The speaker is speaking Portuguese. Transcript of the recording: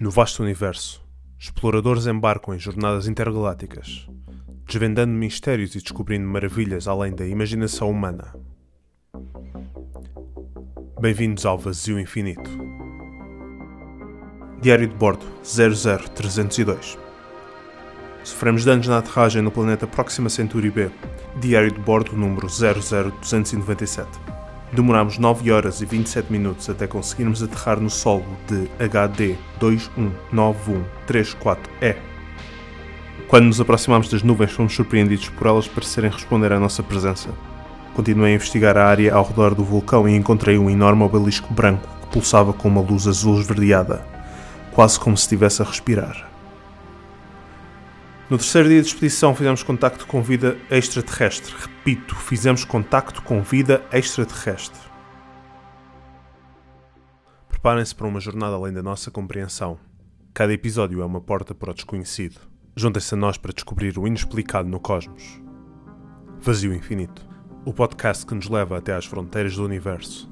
No vasto universo, exploradores embarcam em jornadas intergalácticas, desvendando mistérios e descobrindo maravilhas além da imaginação humana. Bem-vindos ao Vazio Infinito. Diário de bordo 00302. Sofremos danos na aterragem no planeta Próxima Centauri B. Diário de bordo número 00297. Demoramos 9 horas e 27 minutos até conseguirmos aterrar no solo de HD 219134E. Quando nos aproximamos das nuvens, fomos surpreendidos por elas parecerem responder à nossa presença. Continuei a investigar a área ao redor do vulcão e encontrei um enorme obelisco branco que pulsava com uma luz azul esverdeada, quase como se estivesse a respirar. No terceiro dia de expedição fizemos contacto com vida extraterrestre. Repito, fizemos contacto com vida extraterrestre. Preparem-se para uma jornada além da nossa compreensão. Cada episódio é uma porta para o desconhecido. Juntem-se a nós para descobrir o inexplicado no cosmos. Vazio Infinito o podcast que nos leva até às fronteiras do universo.